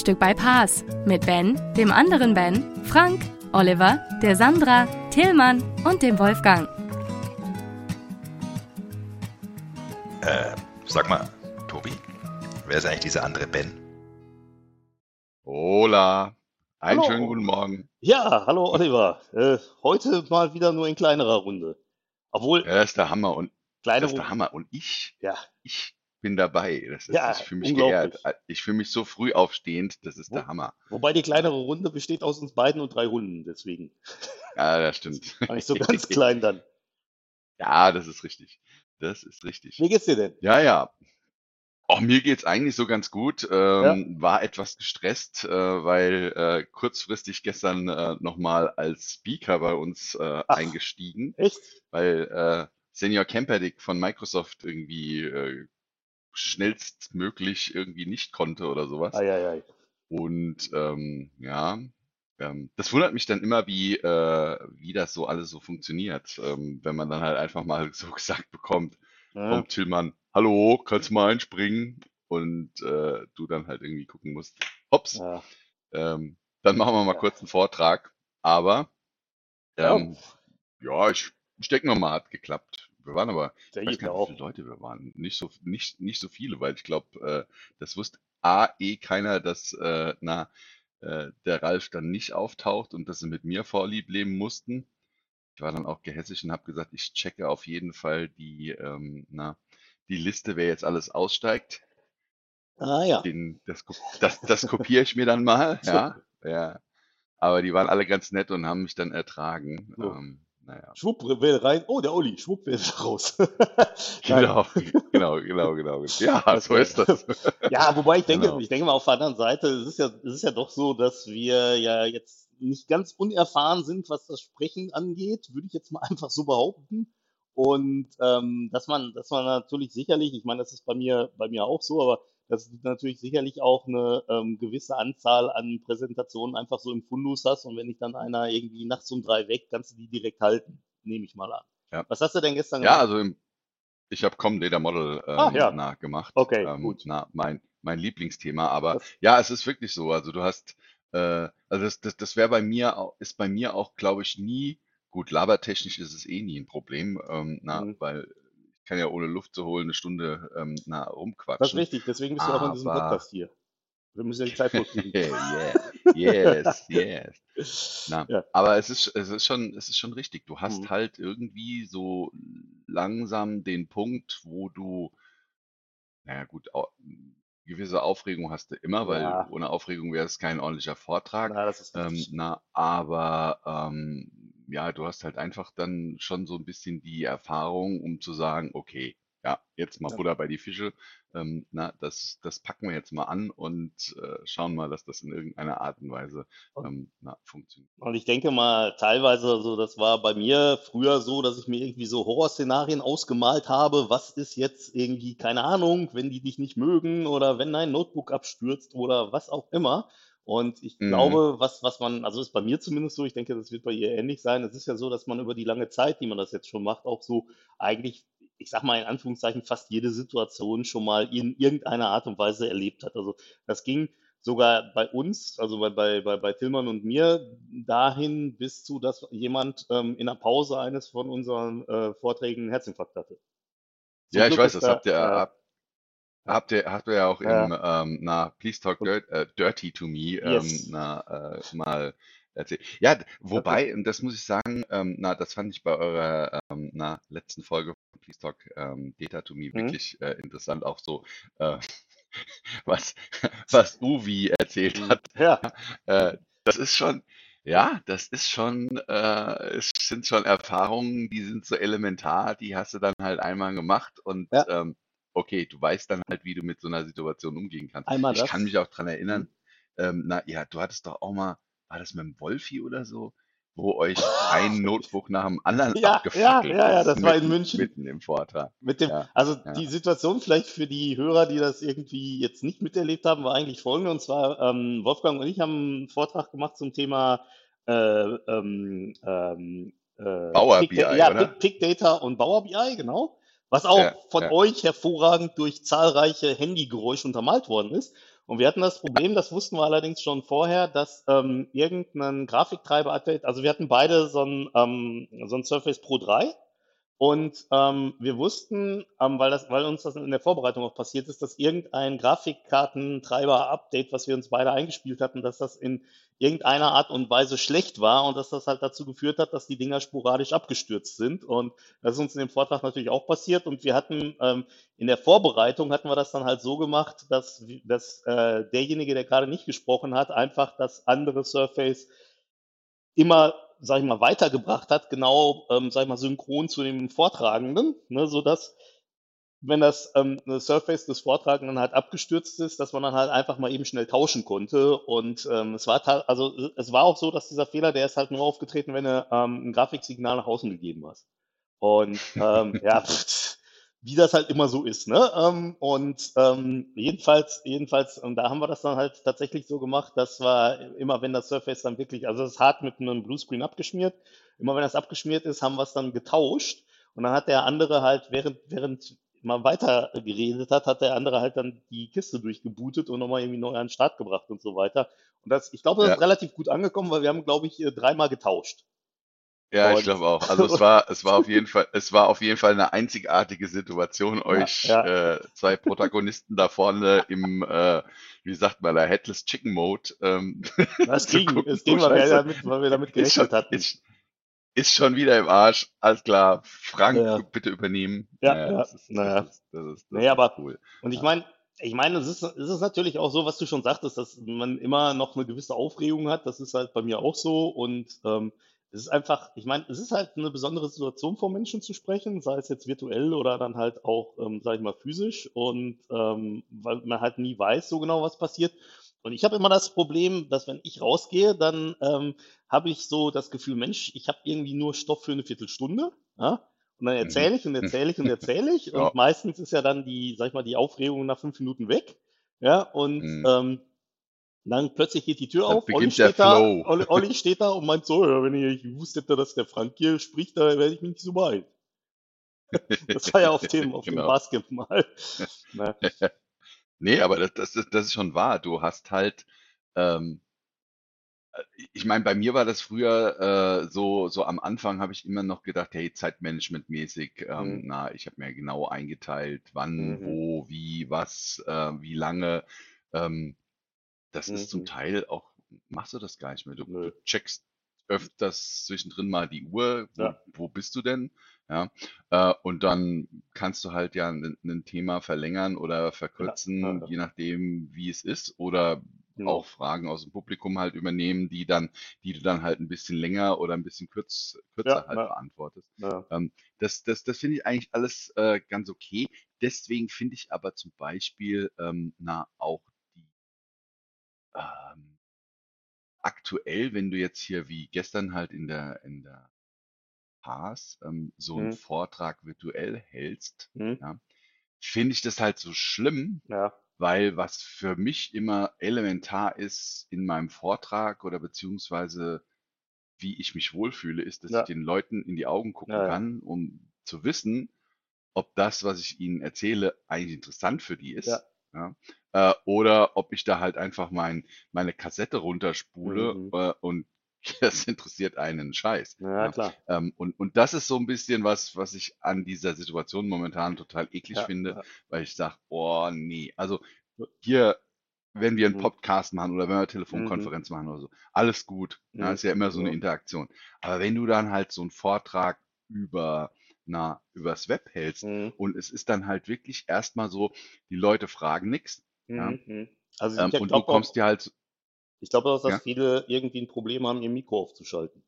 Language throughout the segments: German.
Frühstück bei Paas mit Ben, dem anderen Ben, Frank, Oliver, der Sandra, Tillmann und dem Wolfgang. Äh, sag mal, Tobi, wer ist eigentlich dieser andere Ben? Hola. Einen Hallo. schönen guten Morgen. Ja, hallo Oliver. Äh, heute mal wieder nur in kleinerer Runde. Obwohl, Ja, das ist der Hammer und kleine das ist der. Hammer und ich, Ja, ich bin dabei. Das ist, Ja, ich fühle mich unglaublich. geehrt. Ich fühle mich so früh aufstehend. Das ist Wo- der Hammer. wobei die kleinere Runde besteht aus uns beiden und drei Runden, deswegen. Ja, das stimmt. War nicht so ganz klein dann. Ja, das ist richtig. Das ist richtig. Wie geht's dir denn? Ja, ja. Auch mir geht's eigentlich so ganz gut. Ähm, War etwas gestresst, äh, weil äh, kurzfristig gestern äh, nochmal als Speaker bei uns äh, Ach. eingestiegen, Echt? weil äh, Senior Camperdick von Microsoft irgendwie äh, schnellstmöglich irgendwie nicht konnte oder sowas. Eieiei. Und ähm, ja, ähm, das wundert mich dann immer, wie, äh, wie das so alles so funktioniert, ähm, wenn man dann halt einfach mal so gesagt bekommt, Ja. kommt Tillmann, hallo, kannst du mal einspringen? Und äh, du dann halt irgendwie gucken musst, hops, Ja. ähm, dann machen wir mal Ja. kurz einen Vortrag. Aber Ja. ähm, ja, ich, ich denke mal, hat geklappt. Wir waren aber, ich weiß gar nicht, wie viele Leute wir waren. Nicht so, nicht, nicht so viele, weil ich glaube, äh, das wusste A, eh keiner, dass äh, na, äh, der Ralf dann nicht auftaucht und dass sie mit mir Vorlieb leben mussten. Ich war dann auch gehässig und habe gesagt, ich checke auf jeden Fall die, ähm, na, die Liste, wer jetzt alles aussteigt. Ah ja. Den, das, das, das kopiere ich mir dann mal. Ja, ja. Aber die waren alle ganz nett und haben mich dann ertragen. So. Ähm, naja. Schwupp, will rein. Oh, der Olli, schwupp, will raus. Genau, genau, genau, genau. Ja, so Okay. ist das. Ja, wobei ich denke, Genau. ich denke mal auf der anderen Seite, es ist ja, es ist ja doch so, dass wir ja jetzt nicht ganz unerfahren sind, was das Sprechen angeht, würde ich jetzt mal einfach so behaupten. Und ähm, dass man, dass man natürlich sicherlich, ich meine, das ist bei mir, bei mir auch so, aber dass du natürlich sicherlich auch eine ähm, gewisse Anzahl an Präsentationen einfach so im Fundus hast und wenn ich dann einer irgendwie nachts um drei weg, kannst du die direkt halten, nehme ich mal an. Ja. Was hast du denn gestern Ja, gemacht? also im, ich habe Com Data Model ähm, Ah, ja. na, gemacht. Okay, ähm, gut. Na, mein, mein Lieblingsthema. Aber Das- ja, es ist wirklich so. Also du hast, äh, also das, das, das wäre bei mir, au- ist bei mir auch, glaube ich, nie, gut, labertechnisch ist es eh nie ein Problem, ähm, na, Mhm. weil kann ja ohne Luft zu holen eine Stunde ähm, na, Das ist rumquatschen. richtig, deswegen bist du auch in diesem Podcast hier. Wir müssen ja die Zeit yeah. Yes, yes. Na, Ja. aber es ist, es ist schon, es ist schon richtig. Du hast Mhm. halt irgendwie so langsam den Punkt, wo du, naja gut, au gewisse Aufregung hast du immer, weil Ja. ohne Aufregung wäre es kein ordentlicher Vortrag. Na, das ist Ähm, na, aber ähm, ja, du hast halt einfach dann schon so ein bisschen die Erfahrung, um zu sagen, okay, ja, jetzt mal Ja. Butter bei die Fische. Ähm, na, das, das packen wir jetzt mal an und äh, schauen mal, dass das in irgendeiner Art und Weise ähm, na, funktioniert. Und ich denke mal, teilweise, also das war bei mir früher so, dass ich mir irgendwie so Horrorszenarien ausgemalt habe. Was ist jetzt irgendwie, keine Ahnung, wenn die dich nicht mögen oder wenn dein Notebook abstürzt oder was auch immer. Und ich Mhm. glaube, was, was man, also ist bei mir zumindest so, ich denke, das wird bei ihr ähnlich sein. Es ist ja so, dass man über die lange Zeit, die man das jetzt schon macht, auch so eigentlich, ich sag mal in Anführungszeichen, fast jede Situation schon mal in irgendeiner Art und Weise erlebt hat. Also das ging sogar bei uns, also bei, bei, bei, bei Tillmann und mir, dahin bis zu, dass jemand ähm, in der Pause eines von unseren äh, Vorträgen einen Herzinfarkt hatte. Zum Ja, ich Glück weiß, das habt ihr, da, äh, habt, ihr, habt ihr ja auch Ja. im, ähm, na, Please Talk Dirt, äh, Dirty to Me, ähm, Yes. na, äh, mal erzählt. Ja, wobei, und das muss ich sagen, ähm, na, das fand ich bei eurer, ähm, na, letzten Folge von Please Talk, ähm, Data to Me Mhm. wirklich äh, interessant, auch so, äh, was, was Uvi erzählt hat. ja, Äh, das ist schon, ja, das ist schon, äh, es sind schon Erfahrungen, die sind so elementar, die hast du dann halt einmal gemacht und Ja. ähm, okay, du weißt dann halt, wie du mit so einer Situation umgehen kannst. Einmal Ich das. kann mich auch dran erinnern, ähm, na ja, du hattest doch auch mal, war das mit dem Wolfi oder so, wo euch ein Notebook nach dem anderen Ja, ja, abgefackelt ja, ja, ist, das war in mitten, München. mitten im Vortrag. Mit dem, Ja, also ja. die Situation vielleicht für die Hörer, die das irgendwie jetzt nicht miterlebt haben, war eigentlich folgende. Und zwar, ähm, Wolfgang und ich haben einen Vortrag gemacht zum Thema äh, ähm, ähm, äh, Big, Da- BI, ja, oder? Big, Big Data und Power BI, genau. Was auch Ja, von ja. euch hervorragend durch zahlreiche Handygeräusche untermalt worden ist. Und wir hatten das Problem, das wussten wir allerdings schon vorher, dass ähm, irgendein Grafiktreiber-Update, also wir hatten beide so ein, ähm, so ein Surface Pro 3 und ähm, wir wussten, ähm, weil, das, weil uns das in der Vorbereitung auch passiert ist, dass irgendein Grafikkartentreiber-Update, was wir uns beide eingespielt hatten, dass das in irgendeiner Art und Weise schlecht war und dass das halt dazu geführt hat, dass die Dinger sporadisch abgestürzt sind. Und das ist uns in dem Vortrag natürlich auch passiert. Und wir hatten ähm, in der Vorbereitung hatten wir das dann halt so gemacht, dass, dass äh, derjenige, der gerade nicht gesprochen hat, einfach das andere Surface immer, sag ich mal, weitergebracht hat, genau, ähm, sag ich mal, synchron zu dem Vortragenden, ne, sodass, wenn das ähm, eine Surface des Vortragenden halt abgestürzt ist, dass man dann halt einfach mal eben schnell tauschen konnte. Und ähm, es war also es war auch so, dass dieser Fehler, der ist halt nur aufgetreten, wenn du ähm, ein Grafiksignal nach außen gegeben hast. Und ähm, ja, pff, wie das halt immer so ist, ne? Ähm, und ähm, jedenfalls, jedenfalls, und da haben wir das dann halt tatsächlich so gemacht, dass wir immer, wenn das Surface dann wirklich, also es ist hart mit einem Bluescreen abgeschmiert, immer wenn das abgeschmiert ist, haben wir es dann getauscht. Und dann hat der andere halt, während, während man weiter geredet hat, hat der andere halt dann die Kiste durchgebootet und nochmal irgendwie neu an den Start gebracht und so weiter. Und das, ich glaube, das Ja. ist relativ gut angekommen, weil wir haben, glaube ich, äh, dreimal getauscht. Ja, ich Und- glaube auch. Also es war, es war auf jeden Fall, es war auf jeden Fall eine einzigartige Situation, euch ja. Äh, zwei Protagonisten da vorne im, äh, wie sagt man da, Headless Chicken Mode. Ähm, Das ging, gucken, es ging, weil wir damit, weil wir damit ist schon, gerechnet hatten. ist, ist schon wieder im Arsch. Alles klar. Frank, Ja, ja. bitte übernehmen. Ja, Naja, ja, das ist, naja. das ist, das ist, das ist aber- cool. Und ich Ja. meine, ich meine, es ist, es ist natürlich auch so, was du schon sagtest, dass man immer noch eine gewisse Aufregung hat. Das ist halt bei mir auch so. Und ähm, es ist einfach, ich meine, es ist halt eine besondere Situation, vor Menschen zu sprechen, sei es jetzt virtuell oder dann halt auch, ähm, sag ich mal, physisch. Und ähm, weil man halt nie weiß so genau, was passiert. Und ich habe immer das Problem, dass wenn ich rausgehe, dann ähm, habe ich so das Gefühl, Mensch, ich habe irgendwie nur Stoff für eine Viertelstunde. Ja? Und dann erzähle ich und erzähle ich und erzähle ich. Mhm. Ja. Und meistens ist ja dann die, sag ich mal, die Aufregung nach fünf Minuten weg. Ja, und Mhm. ähm, dann plötzlich geht die Tür Dann auf, Olli steht da. Olli, Olli steht da und meint so, wenn ich gewusst hätte, dass der Frank hier spricht, da werde ich mich nicht so beeilen. Das war ja auf dem, auf dem Genau. Basket mal. Na, Nee, aber das, das, ist- das ist schon wahr. Du hast halt, ähm, äh, ich meine, bei mir war das früher äh, so, so am Anfang habe ich immer noch gedacht, hey, Zeitmanagement-mäßig, ähm, Mhm. na, ich habe mir genau eingeteilt, wann, Mhm. wo, wie, was, äh, wie lange. Ähm, das ist zum Mhm. Teil auch, machst du das gar nicht mehr. Du, Nö. du checkst öfters zwischendrin mal die Uhr, wo, Ja. wo bist du denn? Ja, äh, und dann kannst du halt ja ein, ein Thema verlängern oder verkürzen, ja, ja. je nachdem, wie es ist, oder Genau. auch Fragen aus dem Publikum halt übernehmen, die dann, die du dann halt ein bisschen länger oder ein bisschen kürz, kürzer Ja, halt ja. beantwortest. Ja. Ähm, das das, das finde ich eigentlich alles äh, ganz okay. Deswegen finde ich aber zum Beispiel ähm, na auch ähm, aktuell, wenn du jetzt hier wie gestern halt in der in der Pass ähm, so einen Mhm. Vortrag virtuell hältst, Hm? ja, finde ich das halt so schlimm, Ja. weil was für mich immer elementar ist in meinem Vortrag oder beziehungsweise wie ich mich wohlfühle, ist, dass Ja. ich den Leuten in die Augen gucken Ja, ja. kann, um zu wissen, ob das, was ich ihnen erzähle, eigentlich interessant für die ist. Ja. Ja. Äh, oder ob ich da halt einfach mein, meine Kassette runterspule Mhm. äh, und das interessiert einen Scheiß. Ja, Ja. klar. Ähm, und, und das ist so ein bisschen was, was ich an dieser Situation momentan total eklig Ja, finde, ja. weil ich sage, oh nee, also hier, wenn wir einen Mhm. Podcast machen oder wenn wir eine Telefonkonferenz machen oder so, alles gut. Ja, Mhm. ist ja immer so eine Ja. Interaktion. Aber wenn du dann halt so einen Vortrag über, na, übers Web hältst Mhm. und es ist dann halt wirklich erstmal so, die Leute fragen nichts Ja. Mhm. Mhm. Also ähm, ich und du glaube kommst dir halt, ich glaube auch, dass ja, viele irgendwie ein Problem haben, ihr Mikro aufzuschalten.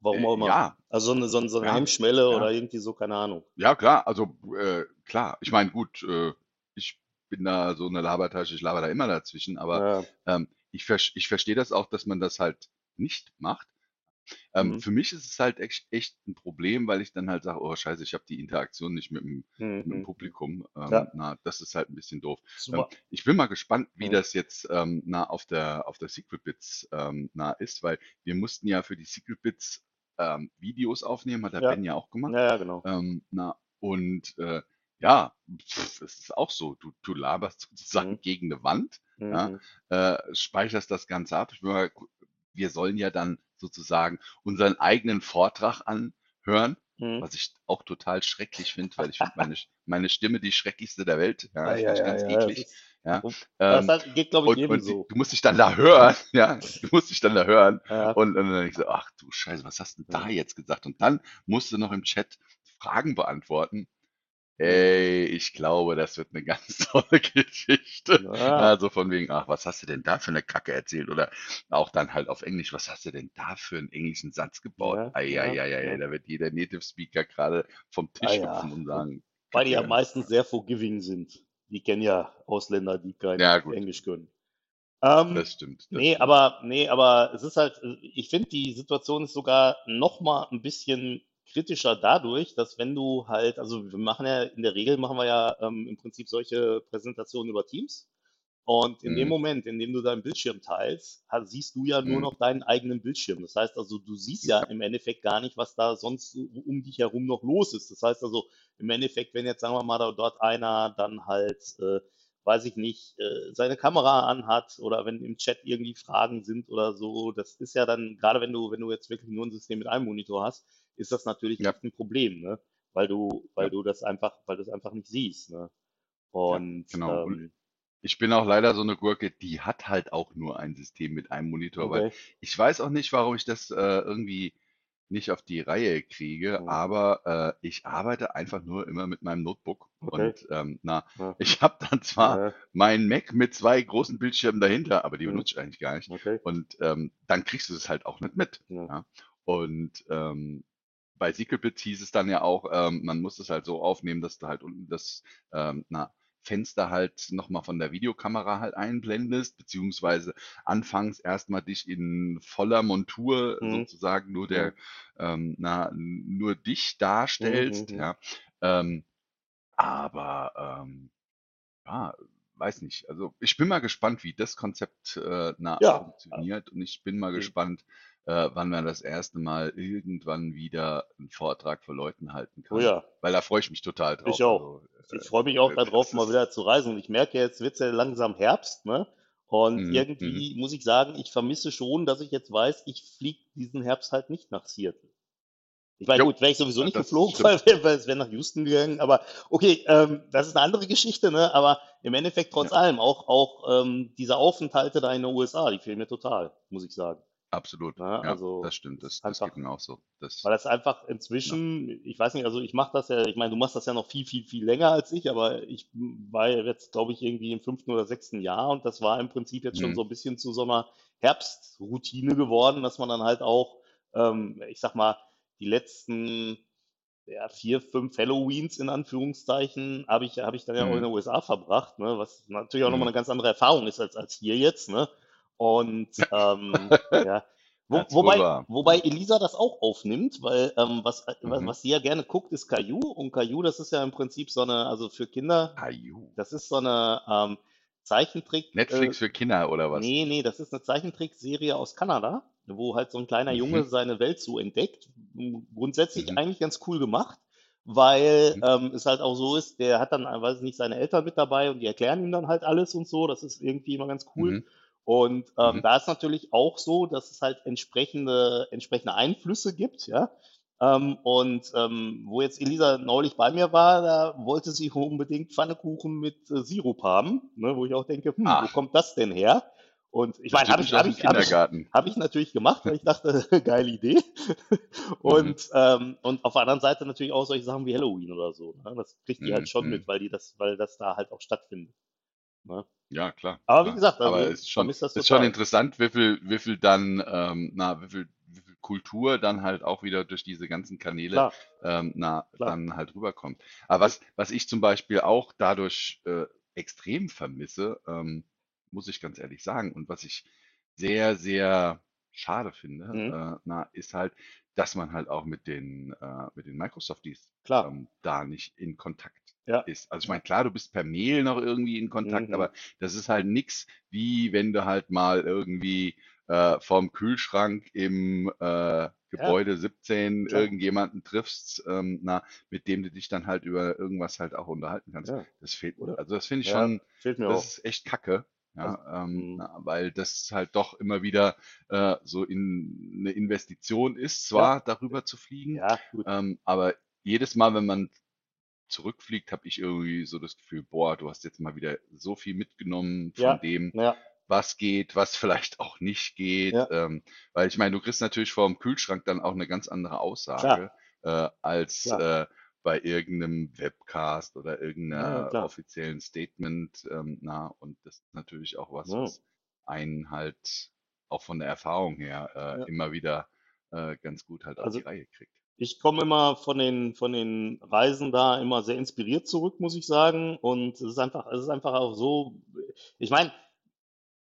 Warum äh, auch immer. ja, Also so eine, so eine, so eine ja, Hemmschwelle ja. oder irgendwie so, keine Ahnung. Ja, klar, also äh, klar. Ich meine, gut, äh, ich bin da so eine Labertasche, ich laber da immer dazwischen, aber ähm, ich, ich verstehe das auch, dass man das halt nicht macht. Ähm, Mhm. für mich ist es halt echt, echt ein Problem, weil ich dann halt sage, oh scheiße, ich habe die Interaktion nicht mit dem, mit dem Mhm. Publikum. Ähm, Ja. Na, das ist halt ein bisschen doof. Ähm, Super. ich bin mal gespannt, wie Mhm. das jetzt ähm, na, auf der, auf der Secret Bits ähm, na, ist, weil wir mussten ja für die Secret Bits ähm, Videos aufnehmen, hat der Ja. Ben ja auch gemacht. Ja, ja, genau. Ähm, na, und äh, ja, es ist auch so, du, du laberst sozusagen Mhm. gegen eine Wand, ja, Mhm. äh, speicherst das Ganze ab. Ich bin mal, wir sollen ja dann sozusagen unseren eigenen Vortrag anhören, Mhm. was ich auch total schrecklich finde, weil ich finde meine, meine Stimme die schrecklichste der Welt. Ja, Ja, ja, ganz ja, das eklig. Ja, Das ähm, halt, geht, glaube ich, und, jedem und so. du musst dich dann da hören, ja, du musst dich dann da hören Ja. und, und dann ich so, ach du Scheiße, was hast du da jetzt gesagt? Und dann musst du noch im Chat Fragen beantworten. Ey, ich glaube, das wird eine ganz tolle Geschichte. Ja. Also von wegen, ach, was hast du denn da für eine Kacke erzählt? Oder auch dann halt auf Englisch, was hast du denn da für einen englischen Satz gebaut? Ja, ja, ei, ja. da wird jeder Native Speaker gerade vom Tisch Ah, ja. hüpfen und sagen, Weil die ja meistens sehr forgiving sind. Die kennen ja Ausländer, die kein Ja. Englisch können. Ähm, Das stimmt. Das nee, stimmt. aber, nee, aber es ist halt, ich finde, die Situation ist sogar noch mal ein bisschen kritischer dadurch, dass wenn du halt, also wir machen ja, in der Regel machen wir ja ähm, im Prinzip solche Präsentationen über Teams. Und in dem Mhm. Moment, in dem du deinen Bildschirm teilst, siehst du ja nur Mhm. noch deinen eigenen Bildschirm. Das heißt also, du siehst ja im Endeffekt gar nicht, was da sonst so um dich herum noch los ist. Das heißt also, im Endeffekt, wenn jetzt, sagen wir mal, da dort einer dann halt, äh, weiß ich nicht, äh, seine Kamera anhat oder wenn im Chat irgendwie Fragen sind oder so, das ist ja dann, gerade wenn du, wenn du jetzt wirklich nur ein System mit einem Monitor hast, ist das natürlich Ja. ein Problem, ne? Weil du, weil Ja. du das einfach, weil du es einfach nicht siehst, ne? Und genau. Und ähm, Ich bin auch leider so eine Gurke, die hat halt auch nur ein System mit einem Monitor, weil okay. ich weiß auch nicht, warum ich das äh, irgendwie nicht auf die Reihe kriege, Mhm. aber äh, ich arbeite einfach nur immer mit meinem Notebook Okay. und ähm, na, Ja. ich habe dann zwar Ja, meinen Mac mit zwei großen Bildschirmen dahinter, aber die Mhm. benutze ich eigentlich gar nicht. okay. Und ähm, dann kriegst du es halt auch nicht mit. Ja. Ja. Und ähm, bei Secretbits hieß es dann ja auch, ähm, man muss es halt so aufnehmen, dass du halt unten das ähm, na, Fenster halt nochmal von der Videokamera halt einblendest, beziehungsweise anfangs erstmal dich in voller Montur Mhm. sozusagen nur der, ähm, na, nur dich darstellst, Mhm, mhm. ja. Ähm, aber ähm, ja, weiß nicht. Also ich bin mal gespannt, wie das Konzept äh, na, Ja. funktioniert und ich bin mal Mhm. gespannt, äh, wann man das erste Mal irgendwann wieder einen Vortrag vor Leuten halten kann. Oh ja. Weil da freue ich mich total drauf. Ich auch. Also, Ich freue mich auch äh, darauf, mal wieder zu reisen. Und ich merke jetzt, wird es ja langsam Herbst, ne? Und Mhm, irgendwie muss ich sagen, ich vermisse schon, dass ich jetzt weiß, ich fliege diesen Herbst halt nicht nach Seattle. Ich meine, Jo, gut, wäre ich sowieso nicht geflogen, stimmt. weil, weil es wäre nach Houston gegangen. Aber okay, ähm, das ist eine andere Geschichte, ne? Aber im Endeffekt trotz Ja. allem, auch, auch ähm, diese Aufenthalte da in den USA, die fehlen mir total, muss ich sagen. Absolut. Ja, Ja, also das stimmt. Das, das geht mir auch so. Das, Weil das einfach inzwischen, ich weiß nicht, also ich mache das ja, ich meine, du machst das ja noch viel, viel, viel länger als ich, aber ich war ja jetzt, glaube ich, irgendwie im fünften oder sechsten Jahr und das war im Prinzip jetzt schon Mhm. so ein bisschen zu so einer Herbstroutine geworden, dass man dann halt auch, ähm, ich sag mal, die letzten ja, vier, fünf Halloweens in Anführungszeichen habe ich, habe ich dann ja auch Mhm. in den USA verbracht, ne, was natürlich auch Mhm. nochmal eine ganz andere Erfahrung ist als, als hier jetzt, ne? Und ähm, ja. Wo, wobei, wobei Elisa das auch aufnimmt, weil ähm, was, was, Mhm. was sie ja gerne guckt, ist Caillou. Und Caillou, das ist ja im Prinzip so eine, also für Kinder, Aju. das ist so eine ähm, Zeichentrick. Netflix äh, für Kinder oder was? Nee, nee, das ist eine Zeichentrickserie aus Kanada, wo halt so ein kleiner Mhm. Junge seine Welt so entdeckt. Grundsätzlich Mhm. eigentlich ganz cool gemacht, weil Mhm. ähm, es halt auch so ist, der hat dann, weiß ich nicht, seine Eltern mit dabei und die erklären ihm dann halt alles und so. Das ist irgendwie immer ganz cool. Mhm. Und ähm, Mhm. da ist natürlich auch so, dass es halt entsprechende, entsprechende Einflüsse gibt, ja. Ähm, und ähm, wo jetzt Elisa neulich bei mir war, da wollte sie unbedingt Pfannekuchen mit äh, Sirup haben, ne, wo ich auch denke, hm, wo kommt das denn her? Und ich meine, habe ich, dem ich, habe ich, habe ich natürlich gemacht, weil ich dachte, geile Idee. Und, ähm, und auf der anderen Seite natürlich auch solche Sachen wie Halloween oder so. Ne? Das kriegt die Mhm, halt schon mhm. mit, weil die das, weil das da halt auch stattfindet. Ne? Ja, klar. Aber wie klar. gesagt, also aber ist schon, ist schon interessant, wie viel, wie viel dann, ähm, na, wie viel, wie viel Kultur dann halt auch wieder durch diese ganzen Kanäle ähm, na, Klar. dann halt rüberkommt. Aber was, was ich zum Beispiel auch dadurch äh, extrem vermisse, ähm, muss ich ganz ehrlich sagen. Und was ich sehr, sehr schade finde, Mhm. äh, na, ist halt, dass man halt auch mit den, äh, mit den Microsofties Klar. ähm, da nicht in Kontakt Ja. ist. Also ich meine, klar, du bist per Mail noch irgendwie in Kontakt, Mhm. aber das ist halt nix, wie wenn du halt mal irgendwie äh, vorm Kühlschrank im äh, Gebäude 17 Klar. irgendjemanden triffst, ähm, na, mit dem du dich dann halt über irgendwas halt auch unterhalten kannst. Ja. Das fehlt, Oder? also das finde ich Ja, schon, fehlt mir das auch. ist echt kacke. Ja, ähm, Mhm. na, weil das halt doch immer wieder äh, so in eine Investition ist, zwar darüber zu fliegen, Ja, gut. ähm, aber jedes Mal, wenn man zurückfliegt, habe ich irgendwie so das Gefühl, boah, du hast jetzt mal wieder so viel mitgenommen von Ja. dem, Ja, was geht, was vielleicht auch nicht geht. Ja. Ähm, weil ich meine, du kriegst natürlich vor dem Kühlschrank dann auch eine ganz andere Aussage äh, als Klar. äh, bei irgendeinem Webcast oder irgendeiner Ja, ja, klar. offiziellen Statement. Ähm, na, und das ist natürlich auch was, Ja. was einen halt auch von der Erfahrung her äh, Ja. immer wieder äh, ganz gut halt auf Also die Reihe kriegt. Ich komme immer von den, von den Reisen da immer sehr inspiriert zurück, muss ich sagen. Und es ist einfach, es ist einfach auch so, ich meine,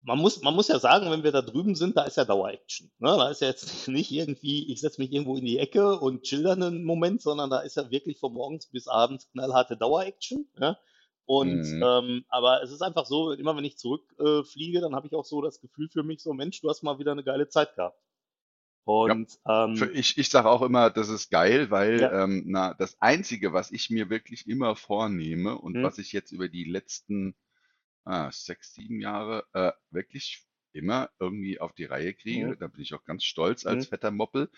man muss, man muss ja sagen, wenn wir da drüben sind, da ist ja Dauer-Action. Ne? Da ist ja jetzt nicht irgendwie, ich setze mich irgendwo in die Ecke und chill dann einen Moment, sondern da ist ja wirklich von morgens bis abends knallharte Dauer-Action. Ja? Und Mhm. ähm, aber es ist einfach so, immer wenn ich zurückfliege, äh, dann habe ich auch so das Gefühl für mich, so Mensch, du hast mal wieder eine geile Zeit gehabt. Und Für, ähm, ich ich sage auch immer, das ist geil, weil Ja. ähm, na, das Einzige, was ich mir wirklich immer vornehme und Hm. was ich jetzt über die letzten ah, sechs, sieben Jahre äh, wirklich immer irgendwie auf die Reihe kriege, Mhm. da bin ich auch ganz stolz als Mhm. fetter Moppel.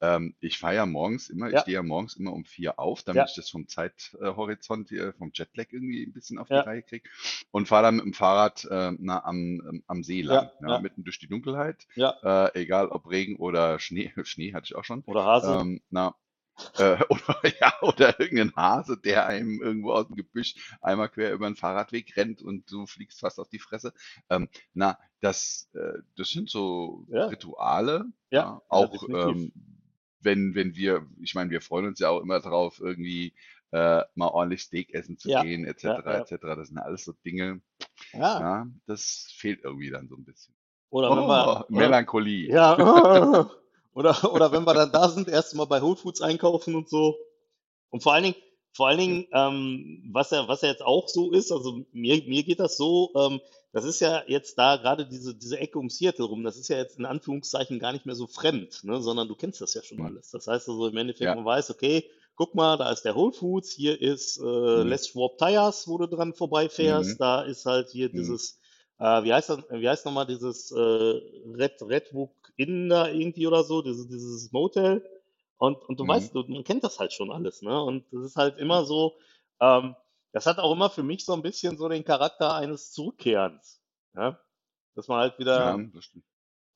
Ähm, ich fahre ja morgens immer, ich Ja. stehe ja morgens immer um vier auf, damit Ja. ich das vom Zeithorizont, hier, vom Jetlag irgendwie ein bisschen auf die Ja. Reihe kriege und fahre dann mit dem Fahrrad äh, na, am, am See lang, Ja, ja, ja. mitten durch die Dunkelheit, ja, äh, egal ob Regen oder Schnee, Schnee hatte ich auch schon. oder Hase. Ähm, na, äh, oder, ja, oder irgendein Hase, der einem irgendwo aus dem Gebüsch einmal quer über den Fahrradweg rennt und du fliegst fast auf die Fresse. Ähm, na, das, äh, das sind so Ja. Rituale, Ja, ja, ja, auch definitiv. ähm, wenn, wenn wir, ich meine, wir freuen uns ja auch immer drauf, irgendwie äh, mal ordentlich Steak essen zu Ja, gehen, etc., ja, ja. etc. Das sind alles so Dinge, Ja. ja, das fehlt irgendwie dann so ein bisschen. Oder wenn Oh, wir, oder, Melancholie. ja, oder, oder wenn wir dann da sind, erst mal bei Whole Foods einkaufen und so. Und vor allen Dingen, vor allen Dingen, ähm, was ja, was ja jetzt auch so ist, also mir, mir geht das so, ähm, das ist ja jetzt da gerade diese, diese Ecke um Seattle rum, das ist ja jetzt in Anführungszeichen gar nicht mehr so fremd, ne, sondern du kennst das ja schon alles. Das heißt also im Endeffekt, Ja. man weiß, okay, guck mal, da ist der Whole Foods, hier ist äh, Mhm. Les Schwab Tires, wo du dran vorbeifährst, Mhm. da ist halt hier Mhm. dieses, äh, wie heißt das, wie heißt nochmal dieses äh, Red, Redwood Inn da irgendwie oder so, dieses, dieses Motel. Und, und du Mhm. weißt, du, man kennt das halt schon alles, ne? Und das ist halt immer so, ähm, das hat auch immer für mich so ein bisschen so den Charakter eines Zurückkehrens. Ja? Dass man halt wieder Ja, das stimmt.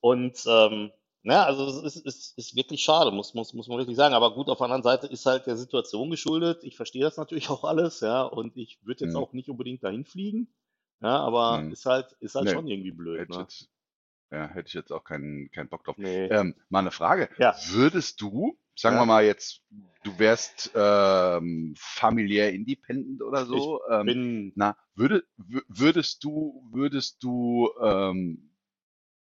und ähm, na, also es ist, ist, ist wirklich schade, muss, muss, muss man wirklich sagen. Aber gut, auf der anderen Seite ist halt der Situation geschuldet. Ich verstehe das natürlich auch alles, ja, und ich würde jetzt Mhm. auch nicht unbedingt dahin fliegen. Ja, aber Mhm. ist halt, ist halt Nee. schon irgendwie blöd, Hätte ne? jetzt, ja, hätte ich jetzt auch keinen, keinen Bock drauf. Nee. Ähm, mal eine Frage. Ja. Würdest du, sagen Ja. wir mal jetzt, du wärst ähm, familiär independent oder so, ähm, Bin, na, würde, wü- würdest du, würdest du ähm,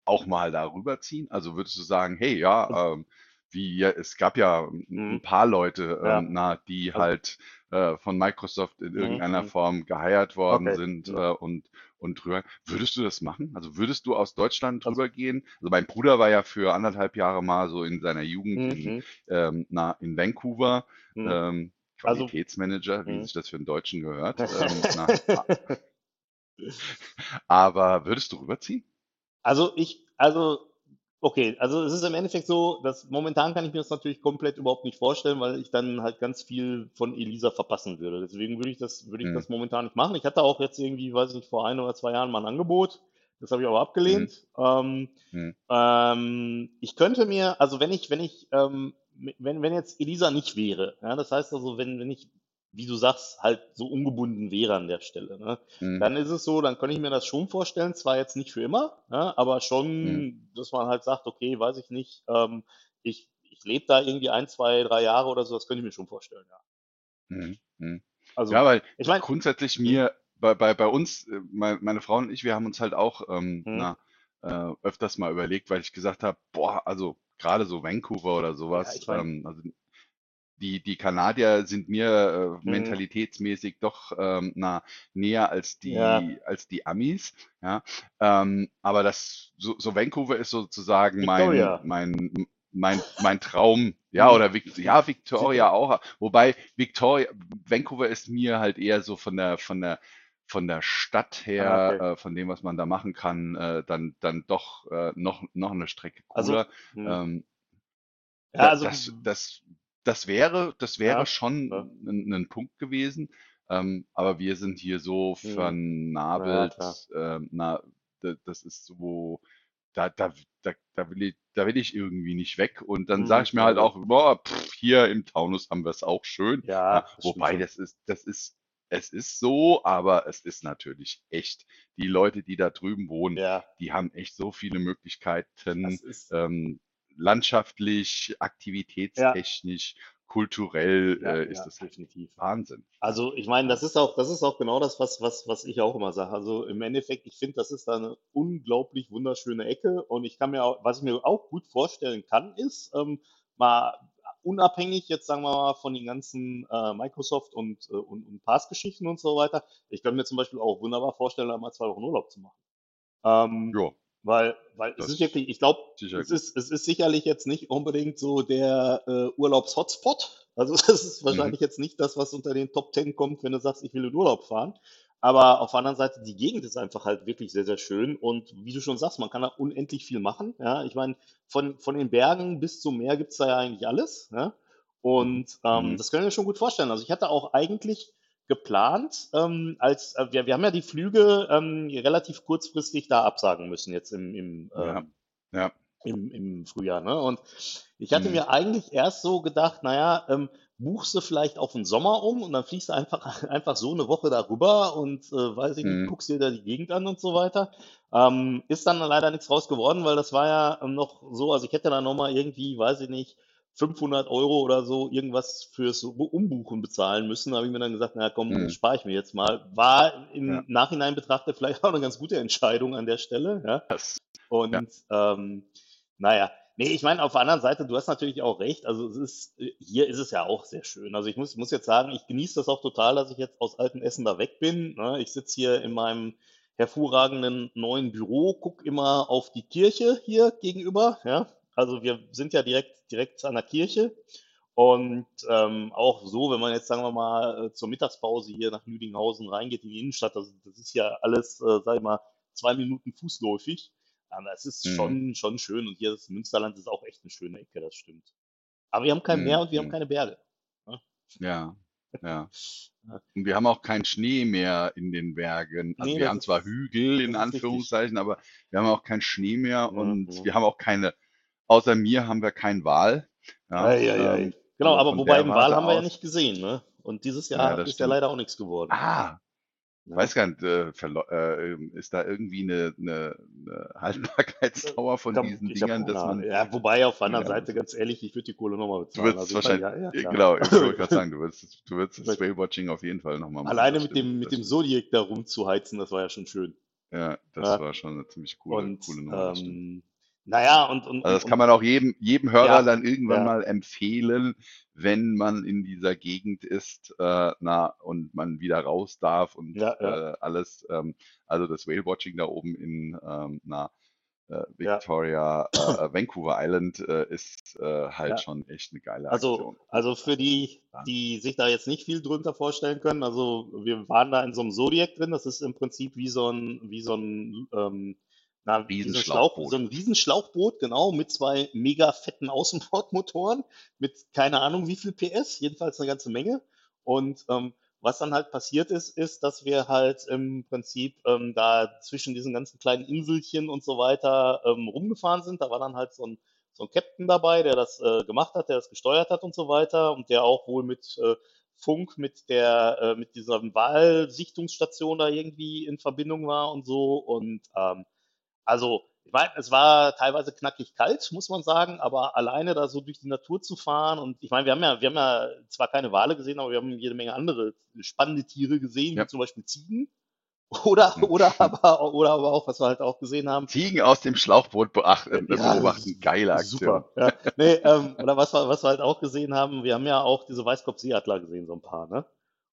auch mal darüber ziehen? Also würdest du sagen, hey, ja, ähm, wie, ja, es gab ja ein Mhm. ein paar Leute, Ja. ähm, na, die Also- halt äh, von Microsoft in Mhm, irgendeiner mhm. Form geheiert worden Okay. sind äh, und und drüber. Würdest du das machen? Also würdest du aus Deutschland Also- drüber gehen? Also mein Bruder war ja für anderthalb Jahre mal so in seiner Jugend in, Mhm. ähm, na, in Vancouver, Mhm. ähm, Also- Qualitätsmanager, wie Mhm. sich das für einen Deutschen gehört. ähm, na, aber würdest du rüberziehen? Also ich, also, okay, also es ist im Endeffekt so, dass momentan kann ich mir das natürlich komplett überhaupt nicht vorstellen, weil ich dann halt ganz viel von Elisa verpassen würde. Deswegen würde ich das, würde ich Mhm. das momentan nicht machen. Ich hatte auch jetzt irgendwie, weiß ich nicht, vor ein oder zwei Jahren mal ein Angebot. Das habe ich aber abgelehnt. Ähm, Mhm. ähm, ich könnte mir, also wenn ich, wenn ich, ähm, wenn, wenn jetzt Elisa nicht wäre, ja, das heißt also, wenn, wenn ich, wie du sagst, halt so ungebunden wäre an der Stelle, ne, Mhm. dann ist es so, dann kann ich mir das schon vorstellen, zwar jetzt nicht für immer, ja, aber schon, Mhm. dass man halt sagt, okay, weiß ich nicht, ähm, ich, ich lebe da irgendwie ein, zwei, drei Jahre oder so, das könnte ich mir schon vorstellen, ja. Mhm. Mhm. Also, Ja, weil ich meine, grundsätzlich mir bei, bei, bei uns, äh, mein, meine Frau und ich, wir haben uns halt auch ähm, Hm. na, äh, öfters mal überlegt, weil ich gesagt habe, boah, also gerade so Vancouver oder Ja, sowas, ich mein, ähm, also die, die Kanadier sind mir äh, hm, mentalitätsmäßig doch ähm, na, näher als ja, die, als die Amis, ja. Ähm, aber das, so, so Vancouver ist sozusagen mein, Victoria. mein, mein, mein Traum, ja, oder Vic, ja, Victoria auch, wobei Victoria, Vancouver ist mir halt eher so von der, von der, von der Stadt ah, her, okay. äh, von dem, was man da machen kann, äh, dann, dann doch äh, noch, noch eine Strecke Also, cooler. hm. Ähm, ja, also, das, das, das wäre, das wäre ja, schon ja, ein, ein Punkt gewesen. Ähm, aber wir sind hier so hm, vernabelt, ja, ähm, na, da- das ist so, da, da, da, da will ich, da will ich irgendwie nicht weg. Und dann sage Hm, ich mir halt auch, boah, pff, hier im Taunus haben wir es auch schön. ja, das wobei das ist, das ist, es ist so, aber es ist natürlich echt. Die Leute, die da drüben wohnen, die haben echt so viele Möglichkeiten, das ist, ähm, landschaftlich, ja, aktivitätstechnisch, kulturell ja, äh, ist ja, das definitiv. Wahnsinn. Also ich meine, Ja. das ist auch, das ist auch genau das, was, was, was ich auch immer sage. Also im Endeffekt, ich finde, das ist da eine unglaublich wunderschöne Ecke und ich kann mir auch, was ich mir auch gut vorstellen kann, ist ähm, mal unabhängig jetzt sagen wir mal von den ganzen äh, Microsoft und, äh, und, und Pass-Geschichten und so weiter. Ich kann mir zum Beispiel auch wunderbar vorstellen, da mal zwei Wochen Urlaub zu machen. Ähm, Ja, weil, weil es das ist ist wirklich, ich glaube, es ist, es ist sicherlich jetzt nicht unbedingt so der äh, Urlaubs-Hotspot. Also das ist Mhm. wahrscheinlich jetzt nicht das, was unter den Top 10 kommt, wenn du sagst, ich will in Urlaub fahren. Aber auf der anderen Seite, die Gegend ist einfach halt wirklich sehr, sehr schön. Und wie du schon sagst, man kann da unendlich viel machen. Ja, ich meine, von, von den Bergen bis zum Meer gibt's da ja eigentlich alles. Ja? Und ähm, Mhm. das können wir schon gut vorstellen. Also ich hatte auch eigentlich geplant, ähm, als äh, wir, wir haben ja die Flüge ähm, relativ kurzfristig da absagen müssen, jetzt im, im, Ja, ähm, ja. im, im Frühjahr. Ne? Und ich hatte Mhm. mir eigentlich erst so gedacht, naja, ähm, buchst du vielleicht auf den Sommer um und dann fliegst du einfach, einfach so eine Woche darüber und äh, weiß ich nicht, Mhm. guckst dir da die Gegend an und so weiter. Ähm, ist dann leider nichts raus geworden, weil das war ja noch so, also ich hätte da nochmal irgendwie, weiß ich nicht, 500 Euro oder so irgendwas fürs Umbuchen bezahlen müssen. Da habe ich mir dann gesagt, naja, komm, Mhm. spare ich mir jetzt mal. War im Ja. Nachhinein betrachtet vielleicht auch eine ganz gute Entscheidung an der Stelle. Ja? Das, Und ja. ähm, naja, nee, ich meine, auf der anderen Seite, du hast natürlich auch recht. Also es ist, hier ist es ja auch sehr schön. Also ich muss, muss jetzt sagen, ich genieße das auch total, dass ich jetzt aus Altenessen da weg bin. Ne? Ich sitze hier in meinem hervorragenden neuen Büro, guck immer auf die Kirche hier gegenüber. Ja? Also wir sind ja direkt, direkt an der Kirche. Und ähm, auch so, wenn man jetzt, sagen wir mal, äh, zur Mittagspause hier nach Lüdinghausen reingeht in die Innenstadt, das, das ist ja alles, äh, sag ich mal, zwei Minuten fußläufig. Ähm, das ist Mhm. schon, schon schön. Und hier das Münsterland ist auch echt eine schöne Ecke, das stimmt. Aber wir haben kein Meer Mhm. und wir haben Mhm. keine Berge. Ne? Ja, ja. Und wir haben auch keinen Schnee mehr in den Bergen. Also Nee, wir haben zwar Hügel in ist richtig. Anführungszeichen, aber wir haben auch keinen Schnee mehr und ja. wir haben auch keine, außer mir haben wir keinen Wal. Ja, Ei, ei, ei. ähm, Genau, aber wobei im Wahl haben wir ja nicht gesehen, ne? Und dieses Ja, Jahr das ist ja leider auch nichts geworden. Ah, Ja. weiß gar nicht, äh, äh, ist da irgendwie eine, eine, eine Haltbarkeitsdauer von Ich diesen ich Dingern, dass man, Ja, wobei auf der ja, anderen Seite, ganz ehrlich, ich würde die Kohle nochmal du bezahlen. würdest Also ich meine, wahrscheinlich, ja, ja, äh, genau, ich wollte gerade sagen, du würdest, du würdest das Whale-Watching auf jeden Fall nochmal machen, Alleine mit dem, mit dem. Zodiac da rumzuheizen, das war ja schon schön. Ja, das Ja. war schon eine ziemlich coole, Und coole Nummer, ähm, naja, und, und, Also und, das kann man auch jedem, jedem Hörer ja, dann irgendwann ja, mal empfehlen, wenn man in dieser Gegend ist, äh, na, und man wieder raus darf und ja, äh, alles. Ähm, also das Whale-Watching da oben in ähm, na, äh, Victoria, äh, Vancouver Island äh, ist äh, halt schon echt eine geile Also, Aktion. also für die, die sich da jetzt nicht viel drunter vorstellen können, also wir waren da in so einem Zodiac drin, das ist im Prinzip wie so ein, wie so ein, ähm, na, wie so Riesenschlauchboot. ein Riesenschlauchboot, genau, mit zwei mega fetten Außenbordmotoren, mit keine Ahnung wie viel PS, jedenfalls eine ganze Menge. Und ähm, was dann halt passiert ist, ist, dass wir halt im Prinzip ähm, da zwischen diesen ganzen kleinen Inselchen und so weiter ähm, rumgefahren sind. Da war dann halt so ein so ein Captain dabei, der das äh, gemacht hat, der das gesteuert hat und so weiter und der auch wohl mit äh, Funk mit der äh, mit dieser Wahlsichtungsstation da irgendwie in Verbindung war und so und ähm, also ich meine, es war teilweise knackig kalt, muss man sagen, aber alleine da so durch die Natur zu fahren und ich meine, wir haben ja wir haben ja zwar keine Wale gesehen, aber wir haben jede Menge andere spannende Tiere gesehen, wie Ja, zum Beispiel Ziegen. Oder, oder aber, oder aber auch, was wir halt auch gesehen haben, Ziegen aus dem Schlauchboot beachten, äh, Ja, beobachten, geile Aktion. Super. Ja. Nee, ähm, oder was wir, was wir halt auch gesehen haben, wir haben ja auch diese Weißkopfseeadler gesehen, so ein paar, ne?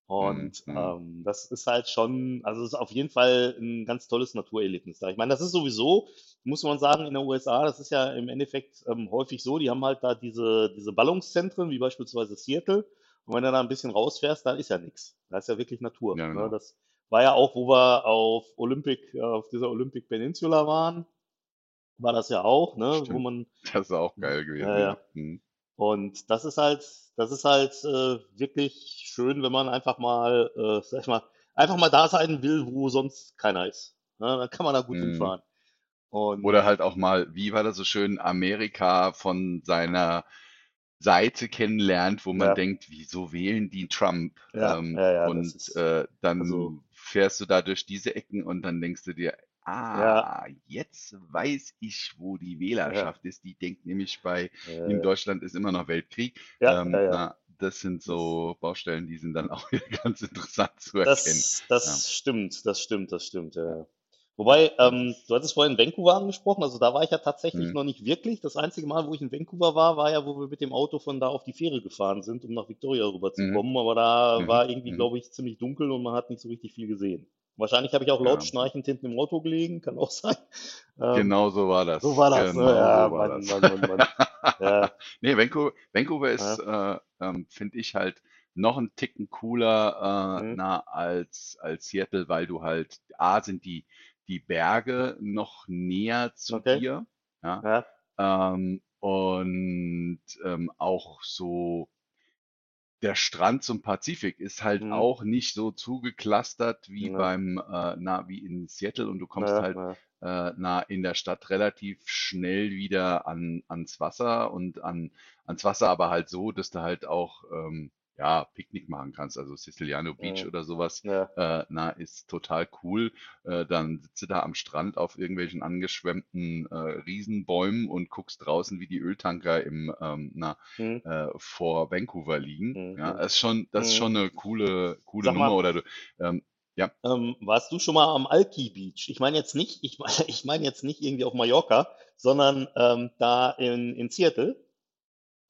Und Mhm. ähm, das ist halt schon, also es ist auf jeden Fall ein ganz tolles Naturerlebnis da. Ich meine, das ist sowieso, muss man sagen, in den USA, das ist ja im Endeffekt ähm, häufig so, die haben halt da diese, diese Ballungszentren, wie beispielsweise Seattle. Und wenn du da ein bisschen rausfährst, dann ist ja nichts. Da ist ja wirklich Natur. Ja, ne? genau. Das war ja auch, wo wir auf Olympic, äh, auf dieser Olympic Peninsula waren, war das ja auch, ne? Wo Stimmt. man Das ist auch geil gewesen. Ja, ja. Mhm. Und das ist halt, das ist halt äh, wirklich schön, wenn man einfach mal, äh, sag ich mal, einfach mal da sein will, wo sonst keiner ist. Ne? Dann kann man da gut Mhm. hinfahren. Und Oder halt auch mal, wie war das so schön, Amerika von seiner Seite kennenlernt, wo man Ja. denkt, wieso wählen die Trump? Ja, Ähm, ja, und ist- äh, dann also- fährst du da durch diese Ecken und dann denkst du dir, ah, jetzt weiß ich, wo die Wählerschaft ist. Die denkt nämlich bei, äh, in Deutschland ist immer noch Weltkrieg. ja, ähm, ja, ja. Na, das sind so Baustellen, die sind dann auch ganz interessant zu erkennen. Das, das stimmt, das stimmt, das stimmt. Ja. Wobei, ähm, du hattest vorhin Vancouver angesprochen, also da war ich ja tatsächlich Mhm. noch nicht wirklich. Das einzige Mal, wo ich in Vancouver war, war ja, wo wir mit dem Auto von da auf die Fähre gefahren sind, um nach Victoria rüberzukommen. Aber da Mhm. war irgendwie, Mhm. glaube ich, ziemlich dunkel und man hat nicht so richtig viel gesehen. Wahrscheinlich habe ich auch laut Ja. schnarchend hinten im Auto gelegen, kann auch sein. Ähm, Genau so war das. So war das, Genau ne? Ja, so war Mann, das. Mann, Mann, Mann. Ja, Nee, Vancouver, Vancouver ist, äh, ähm, finde ich halt noch ein Ticken cooler äh, Mhm. na, als, als Seattle, weil du halt, A, sind die, die Berge noch näher zu Okay. dir. Ja? ja, Ähm, und ähm, auch so der Strand zum Pazifik ist halt Mhm. auch nicht so zugeklustert wie Ja. beim, äh, na, wie in Seattle und du kommst ja, halt ja. äh, na, in der Stadt relativ schnell wieder an, ans Wasser und an, ans Wasser aber halt so, dass du halt auch ähm, ja, Picknick machen kannst. Also Siciliano Beach Mhm. oder sowas, ja. äh, na, ist total cool. Äh, dann sitzt du da am Strand auf irgendwelchen angeschwemmten äh, Riesenbäumen und guckst draußen, wie die Öltanker im, ähm, na, Hm. äh, vor Vancouver liegen. Mhm. Ja, das ist schon, das ist Mhm. schon eine coole, coole Sag mal, Nummer. Oder du, ähm, Ähm, warst du schon mal am Alki Beach? Ich meine jetzt nicht, ich meine, ich meine jetzt nicht irgendwie auf Mallorca, sondern ähm, da in, in Seattle.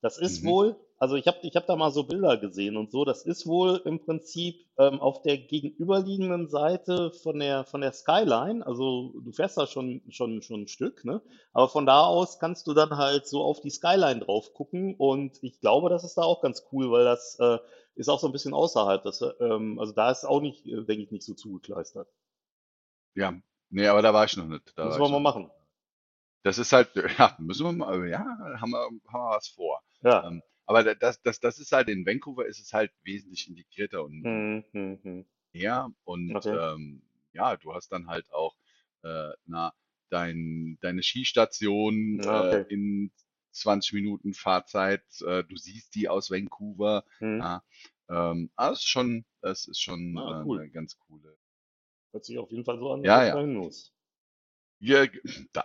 Das ist Mhm. wohl, also ich habe ich hab da mal so Bilder gesehen und so, das ist wohl im Prinzip ähm, auf der gegenüberliegenden Seite von der, von der Skyline, also du fährst da schon, schon, schon ein Stück, ne? Aber von da aus kannst du dann halt so auf die Skyline drauf gucken und ich glaube, das ist da auch ganz cool, weil das äh, ist auch so ein bisschen außerhalb. Das, äh, ähm, also da ist auch nicht, denke ich, nicht so zugekleistert. ja, nee, aber da war ich noch nicht. Da Müssen wir mal machen. Das ist halt, ja, müssen wir mal, ja, haben wir, haben wir was vor. Ja. Ähm, aber da- das, das, das ist halt in Vancouver ist es halt wesentlich integrierter und Hm, hm, hm. näher und Okay. ähm, ja, du hast dann halt auch äh, na, dein, deine Skistation Ja, äh, okay. in 20 Minuten Fahrzeit, äh, du siehst die aus Vancouver. Hm. Ja, ähm, es ist schon, das ist schon Ah, äh, cool. eine ganz coole. Hört sich auf jeden Fall so an, Ja, ich ja. dahin muss. Ja,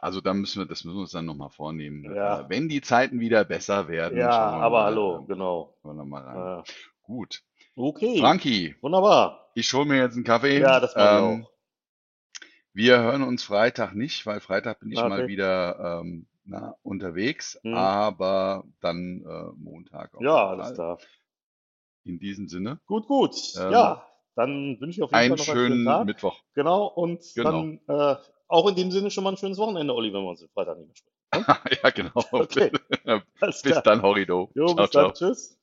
also da müssen wir, das müssen wir uns dann nochmal vornehmen. Ja. Äh, wenn die Zeiten wieder besser werden, Ja, schauen wir aber mal, hallo, äh, genau. schauen wir mal rein. Ja. Gut. Okay, Frankie, wunderbar. ich hole mir jetzt einen Kaffee. Ja, das mache ich Ähm, auch. Wir hören uns Freitag nicht, weil Freitag bin ich Ah, mal okay. wieder ähm, na, unterwegs, Hm. aber dann äh, Montag auf Ja, alles klar. In diesem Sinne, Gut, gut. Ähm, ja, dann wünsche ich auf jeden einen Fall noch einen schönen schönen Tag. Mittwoch. Genau, und Genau. dann äh, auch in dem Sinne schon mal ein schönes Wochenende, Olli, wenn wir uns am Freitag nicht mehr sprechen. ja, genau. Okay. Bis dann, Horrido. Jo, ciao, bis ciao. dann. Tschüss.